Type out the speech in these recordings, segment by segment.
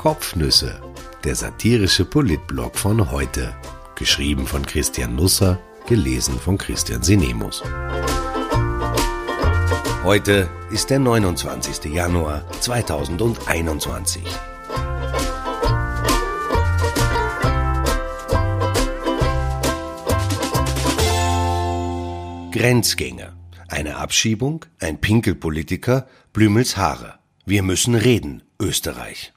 Kopfnüsse, der satirische Politblog von heute. Geschrieben von Christian Nusser, gelesen von Christian Sinemus. Heute ist der 29. Januar 2021. Grenzgänger. Eine Abschiebung, ein Pinkelpolitiker, Blümels Haare. Wir müssen reden, Österreich.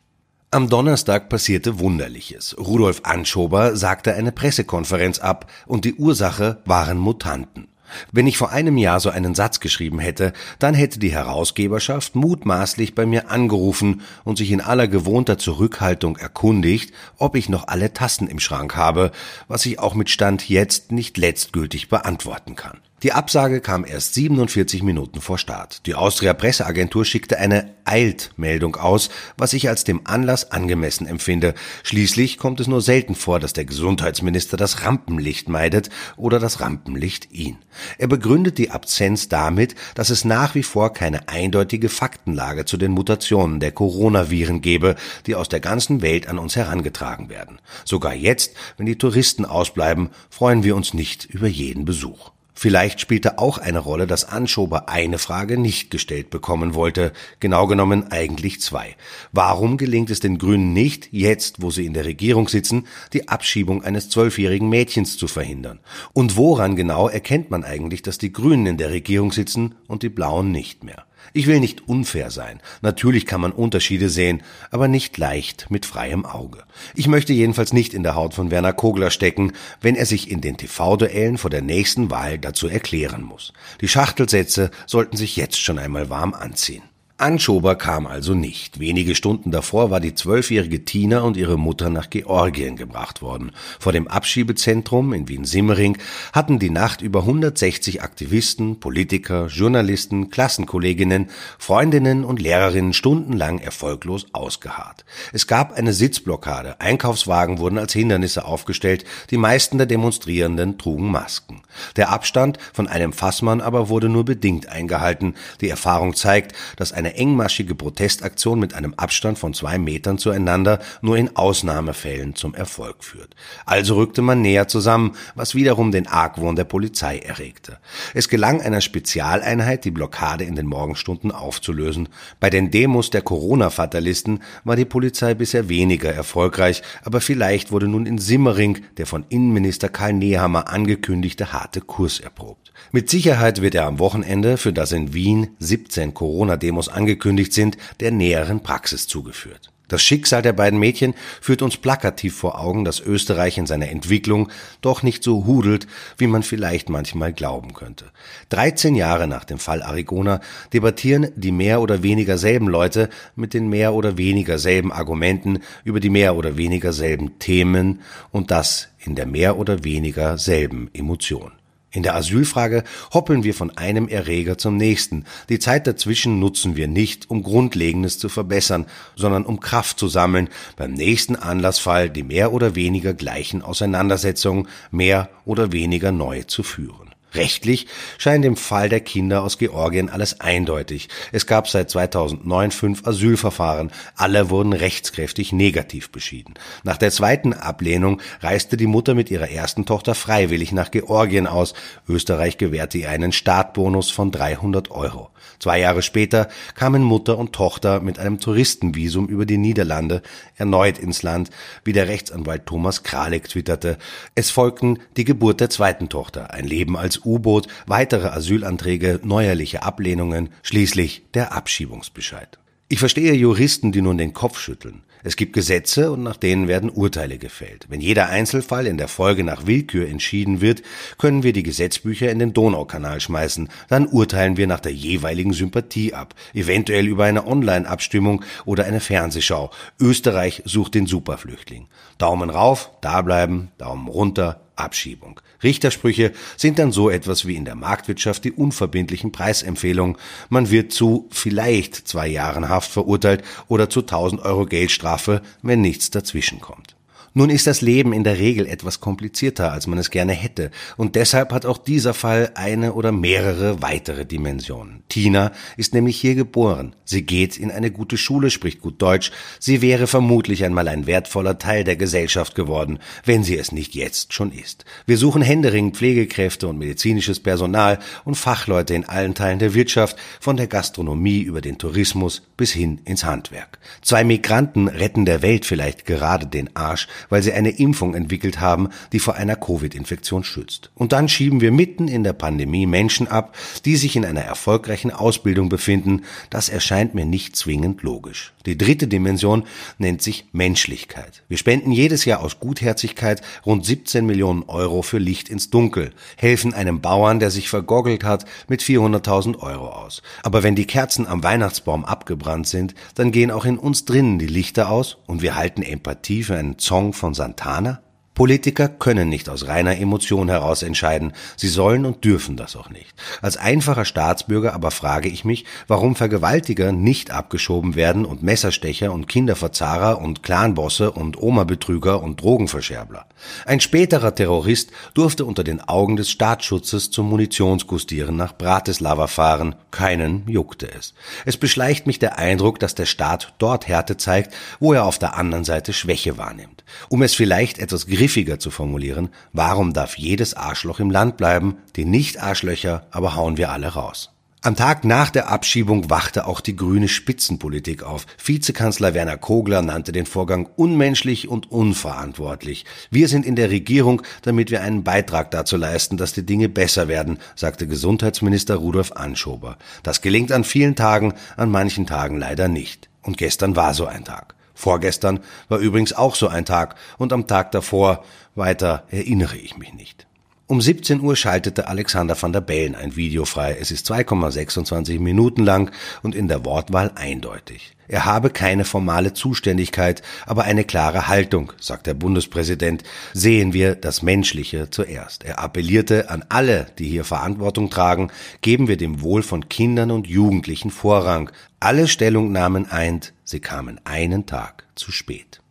Am Donnerstag passierte Wunderliches. Rudolf Anschober sagte eine Pressekonferenz ab und die Ursache waren Mutanten. Wenn ich vor einem Jahr so einen Satz geschrieben hätte, dann hätte die Herausgeberschaft mutmaßlich bei mir angerufen und sich in aller gewohnter Zurückhaltung erkundigt, ob ich noch alle Tassen im Schrank habe, was ich auch mit Stand jetzt nicht letztgültig beantworten kann. Die Absage kam erst 47 Minuten vor Start. Die Austria Presseagentur schickte eine Eiltmeldung aus, was ich als dem Anlass angemessen empfinde. Schließlich kommt es nur selten vor, dass der Gesundheitsminister das Rampenlicht meidet oder das Rampenlicht ihn. Er begründet die Absenz damit, dass es nach wie vor keine eindeutige Faktenlage zu den Mutationen der Coronaviren gebe, die aus der ganzen Welt an uns herangetragen werden. Sogar jetzt, wenn die Touristen ausbleiben, freuen wir uns nicht über jeden Besuch. Vielleicht spielte auch eine Rolle, dass Anschober eine Frage nicht gestellt bekommen wollte, genau genommen eigentlich zwei. Warum gelingt es den Grünen nicht, jetzt, wo sie in der Regierung sitzen, die Abschiebung eines zwölfjährigen Mädchens zu verhindern? Und woran genau erkennt man eigentlich, dass die Grünen in der Regierung sitzen und die Blauen nicht mehr? Ich will nicht unfair sein. Natürlich kann man Unterschiede sehen, aber nicht leicht mit freiem Auge. Ich möchte jedenfalls nicht in der Haut von Werner Kogler stecken, wenn er sich in den TV-Duellen vor der nächsten Wahl dazu erklären muss. Die Schachtelsätze sollten sich jetzt schon einmal warm anziehen. Anschober kam also nicht. Wenige Stunden davor war die zwölfjährige Tina und ihre Mutter nach Georgien gebracht worden. Vor dem Abschiebezentrum in Wien-Simmering hatten die Nacht über 160 Aktivisten, Politiker, Journalisten, Klassenkolleginnen, Freundinnen und Lehrerinnen stundenlang erfolglos ausgeharrt. Es gab eine Sitzblockade, Einkaufswagen wurden als Hindernisse aufgestellt, die meisten der Demonstrierenden trugen Masken. Der Abstand von einem Fassmann aber wurde nur bedingt eingehalten. Die Erfahrung zeigt, dass eine engmaschige Protestaktion mit einem Abstand von zwei Metern zueinander nur in Ausnahmefällen zum Erfolg führt. Also rückte man näher zusammen, was wiederum den Argwohn der Polizei erregte. Es gelang einer Spezialeinheit, die Blockade in den Morgenstunden aufzulösen. Bei den Demos der Corona-Fatalisten war die Polizei bisher weniger erfolgreich, aber vielleicht wurde nun in Simmering der von Innenminister Karl Nehammer angekündigte harte Kurs erprobt. Mit Sicherheit wird er am Wochenende, für das in Wien 17 Corona-Demos angekündigt sind, der näheren Praxis zugeführt. Das Schicksal der beiden Mädchen führt uns plakativ vor Augen, dass Österreich in seiner Entwicklung doch nicht so hudelt, wie man vielleicht manchmal glauben könnte. 13 Jahre nach dem Fall Arigona debattieren die mehr oder weniger selben Leute mit den mehr oder weniger selben Argumenten über die mehr oder weniger selben Themen und das in der mehr oder weniger selben Emotion. In der Asylfrage hoppeln wir von einem Erreger zum nächsten. Die Zeit dazwischen nutzen wir nicht, um Grundlegendes zu verbessern, sondern um Kraft zu sammeln, beim nächsten Anlassfall die mehr oder weniger gleichen Auseinandersetzungen mehr oder weniger neu zu führen. Rechtlich scheint im Fall der Kinder aus Georgien alles eindeutig. Es gab seit 2009 fünf Asylverfahren. Alle wurden rechtskräftig negativ beschieden. Nach der zweiten Ablehnung reiste die Mutter mit ihrer ersten Tochter freiwillig nach Georgien aus. Österreich gewährte ihr einen Startbonus von 300 Euro. Zwei Jahre später kamen Mutter und Tochter mit einem Touristenvisum über die Niederlande erneut ins Land, wie der Rechtsanwalt Thomas Kralik twitterte. Es folgten die Geburt der zweiten Tochter, ein Leben als U-Boot, weitere Asylanträge, neuerliche Ablehnungen, schließlich der Abschiebungsbescheid. Ich verstehe Juristen, die nun den Kopf schütteln. Es gibt Gesetze und nach denen werden Urteile gefällt. Wenn jeder Einzelfall in der Folge nach Willkür entschieden wird, können wir die Gesetzbücher in den Donaukanal schmeißen. Dann urteilen wir nach der jeweiligen Sympathie ab, eventuell über eine Online-Abstimmung oder eine Fernsehschau. Österreich sucht den Superflüchtling. Daumen rauf, da bleiben, Daumen runter, Abschiebung. Richtersprüche sind dann so etwas wie in der Marktwirtschaft die unverbindlichen Preisempfehlungen. Man wird zu vielleicht zwei Jahren Haft verurteilt oder zu 1000 Euro Geldstrafe, wenn nichts dazwischen kommt. Nun ist das Leben in der Regel etwas komplizierter, als man es gerne hätte, und deshalb hat auch dieser Fall eine oder mehrere weitere Dimensionen. Tina ist nämlich hier geboren. Sie geht in eine gute Schule, spricht gut Deutsch. Sie wäre vermutlich einmal ein wertvoller Teil der Gesellschaft geworden, wenn sie es nicht jetzt schon ist. Wir suchen händeringend Pflegekräfte und medizinisches Personal und Fachleute in allen Teilen der Wirtschaft, von der Gastronomie über den Tourismus bis hin ins Handwerk. Zwei Migranten retten der Welt vielleicht gerade den Arsch, weil sie eine Impfung entwickelt haben, die vor einer Covid-Infektion schützt. Und dann schieben wir mitten in der Pandemie Menschen ab, die sich in einer erfolgreichen Ausbildung befinden. Das erscheint mir nicht zwingend logisch. Die dritte Dimension nennt sich Menschlichkeit. Wir spenden jedes Jahr aus Gutherzigkeit rund 17 Millionen Euro für Licht ins Dunkel, helfen einem Bauern, der sich vergoggelt hat, mit 400.000 Euro aus. Aber wenn die Kerzen am Weihnachtsbaum abgebrannt sind, dann gehen auch in uns drinnen die Lichter aus und wir halten Empathie für einen Song von Santana? Politiker können nicht aus reiner Emotion heraus entscheiden, sie sollen und dürfen das auch nicht. Als einfacher Staatsbürger aber frage ich mich, warum Vergewaltiger nicht abgeschoben werden und Messerstecher und Kinderverzahrer und Clanbosse und Oma-Betrüger und Drogenverscherbler. Ein späterer Terrorist durfte unter den Augen des Staatsschutzes zum Munitionsgustieren nach Bratislava fahren, keinen juckte es. Es beschleicht mich der Eindruck, dass der Staat dort Härte zeigt, wo er auf der anderen Seite Schwäche wahrnimmt. Um es vielleicht etwas griffiger zu formulieren, warum darf jedes Arschloch im Land bleiben, die Nicht-Arschlöcher aber hauen wir alle raus. Am Tag nach der Abschiebung wachte auch die grüne Spitzenpolitik auf. Vizekanzler Werner Kogler nannte den Vorgang unmenschlich und unverantwortlich. Wir sind in der Regierung, damit wir einen Beitrag dazu leisten, dass die Dinge besser werden, sagte Gesundheitsminister Rudolf Anschober. Das gelingt an vielen Tagen, an manchen Tagen leider nicht. Und gestern war so ein Tag. Vorgestern war übrigens auch so ein Tag und am Tag davor weiter erinnere ich mich nicht. Um 17 Uhr schaltete Alexander van der Bellen ein Video frei. Es ist 2,26 Minuten lang und in der Wortwahl eindeutig. Er habe keine formale Zuständigkeit, aber eine klare Haltung, sagt der Bundespräsident. Sehen wir das Menschliche zuerst. Er appellierte an alle, die hier Verantwortung tragen, geben wir dem Wohl von Kindern und Jugendlichen Vorrang. Alle Stellungnahmen eint, sie kamen einen Tag zu spät.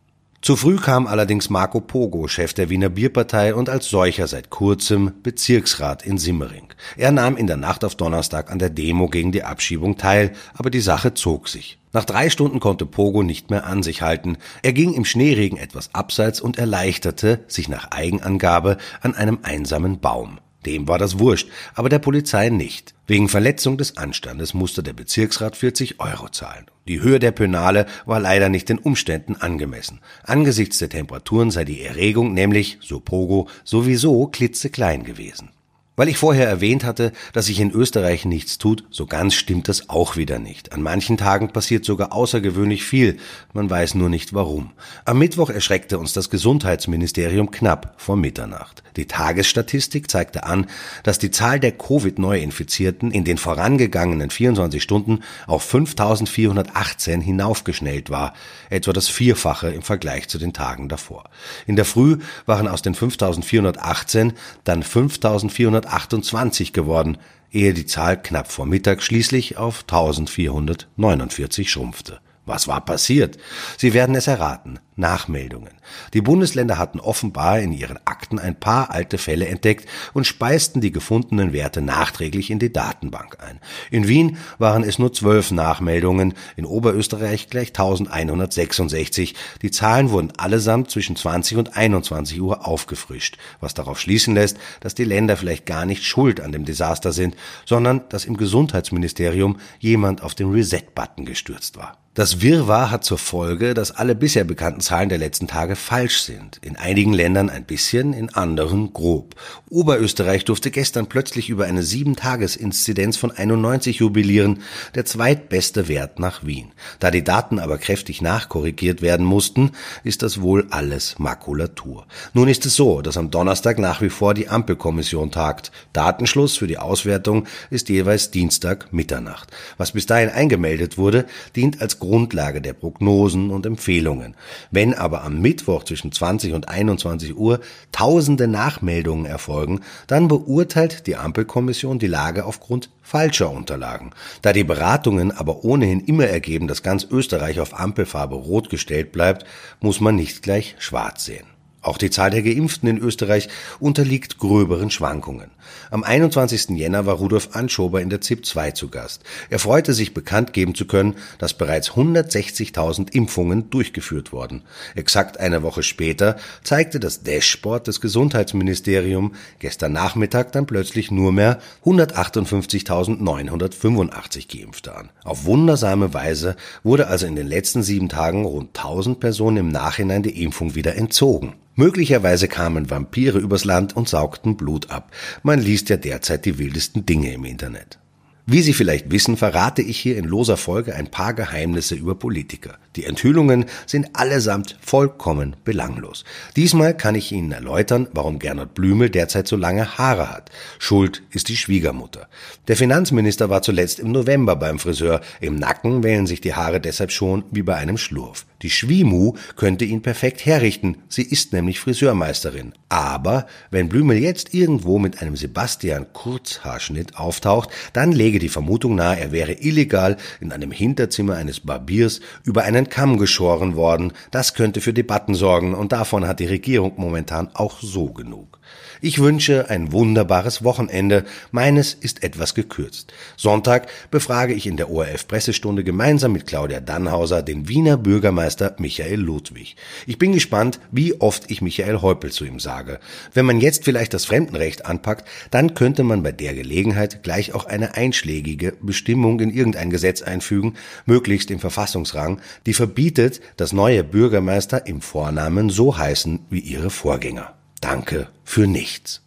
Zu früh kam allerdings Marco Pogo, Chef der Wiener Bierpartei und als solcher seit kurzem Bezirksrat in Simmering. Er nahm in der Nacht auf Donnerstag an der Demo gegen die Abschiebung teil, aber die Sache zog sich. Nach drei Stunden konnte Pogo nicht mehr an sich halten. Er ging im Schneeregen etwas abseits und erleichterte, sich nach Eigenangabe, an einem einsamen Baum. Dem war das wurscht, aber der Polizei nicht. Wegen Verletzung des Anstandes musste der Bezirksrat 40 Euro zahlen. Die Höhe der Pönale war leider nicht den Umständen angemessen. Angesichts der Temperaturen sei die Erregung nämlich, so Pogo, sowieso klitzeklein gewesen. Weil ich vorher erwähnt hatte, dass sich in Österreich nichts tut, so ganz stimmt das auch wieder nicht. An manchen Tagen passiert sogar außergewöhnlich viel, man weiß nur nicht warum. Am Mittwoch erschreckte uns das Gesundheitsministerium knapp vor Mitternacht. Die Tagesstatistik zeigte an, dass die Zahl der Covid-Neuinfizierten in den vorangegangenen 24 Stunden auf 5418 hinaufgeschnellt war, etwa das Vierfache im Vergleich zu den Tagen davor. In der Früh waren aus den 5418 dann 5400 428 geworden, ehe die Zahl knapp vor Mittag schließlich auf 1449 schrumpfte. Was war passiert? Sie werden es erraten. Nachmeldungen. Die Bundesländer hatten offenbar in ihren Akten ein paar alte Fälle entdeckt und speisten die gefundenen Werte nachträglich in die Datenbank ein. In Wien waren es nur zwölf Nachmeldungen, in Oberösterreich gleich 1166. Die Zahlen wurden allesamt zwischen 20 und 21 Uhr aufgefrischt, was darauf schließen lässt, dass die Länder vielleicht gar nicht schuld an dem Desaster sind, sondern dass im Gesundheitsministerium jemand auf den Reset-Button gestürzt war. Das Wirrwarr hat zur Folge, dass alle bisher bekannten Zahlen der letzten Tage falsch sind. In einigen Ländern ein bisschen, in anderen grob. Oberösterreich durfte gestern plötzlich über eine 7-Tages-Inzidenz von 91 jubilieren, der zweitbeste Wert nach Wien. Da die Daten aber kräftig nachkorrigiert werden mussten, ist das wohl alles Makulatur. Nun ist es so, dass am Donnerstag nach wie vor die Ampelkommission tagt. Datenschluss für die Auswertung ist jeweils Dienstag Mitternacht. Was bis dahin eingemeldet wurde, dient als Grundlage der Prognosen und Empfehlungen. Wenn aber am Mittwoch zwischen 20 und 21 Uhr tausende Nachmeldungen erfolgen, dann beurteilt die Ampelkommission die Lage aufgrund falscher Unterlagen. Da die Beratungen aber ohnehin immer ergeben, dass ganz Österreich auf Ampelfarbe rot gestellt bleibt, muss man nicht gleich schwarz sehen. Auch die Zahl der Geimpften in Österreich unterliegt gröberen Schwankungen. Am 21. Jänner war Rudolf Anschober in der ZIP 2 zu Gast. Er freute sich bekannt geben zu können, dass bereits 160.000 Impfungen durchgeführt wurden. Exakt eine Woche später zeigte das Dashboard des Gesundheitsministeriums gestern Nachmittag dann plötzlich nur mehr 158.985 Geimpfte an. Auf wundersame Weise wurde also in den letzten sieben Tagen rund 1000 Personen im Nachhinein die Impfung wieder entzogen. Möglicherweise kamen Vampire übers Land und saugten Blut ab. Man liest ja derzeit die wildesten Dinge im Internet. Wie Sie vielleicht wissen, verrate ich hier in loser Folge ein paar Geheimnisse über Politiker. Die Enthüllungen sind allesamt vollkommen belanglos. Diesmal kann ich Ihnen erläutern, warum Gernot Blümel derzeit so lange Haare hat. Schuld ist die Schwiegermutter. Der Finanzminister war zuletzt im November beim Friseur. Im Nacken wählen sich die Haare deshalb schon wie bei einem Schlurf. Die Schwimu könnte ihn perfekt herrichten. Sie ist nämlich Friseurmeisterin. Aber wenn Blümel jetzt irgendwo mit einem Sebastian Kurzhaarschnitt auftaucht, dann lege die Vermutung nahe, er wäre illegal in einem Hinterzimmer eines Barbiers über einen Kamm geschoren worden. Das könnte für Debatten sorgen und davon hat die Regierung momentan auch so genug. Ich wünsche ein wunderbares Wochenende. Meines ist etwas gekürzt. Sonntag befrage ich in der ORF Pressestunde gemeinsam mit Claudia Dannhauser den Wiener Bürgermeister Michael Ludwig. Ich bin gespannt, wie oft ich Michael Häupl zu ihm sage. Wenn man jetzt vielleicht das Fremdenrecht anpackt, dann könnte man bei der Gelegenheit gleich auch eine einschlägige Bestimmung in irgendein Gesetz einfügen, möglichst im Verfassungsrang, die verbietet, dass neue Bürgermeister im Vornamen so heißen wie ihre Vorgänger. Danke für nichts.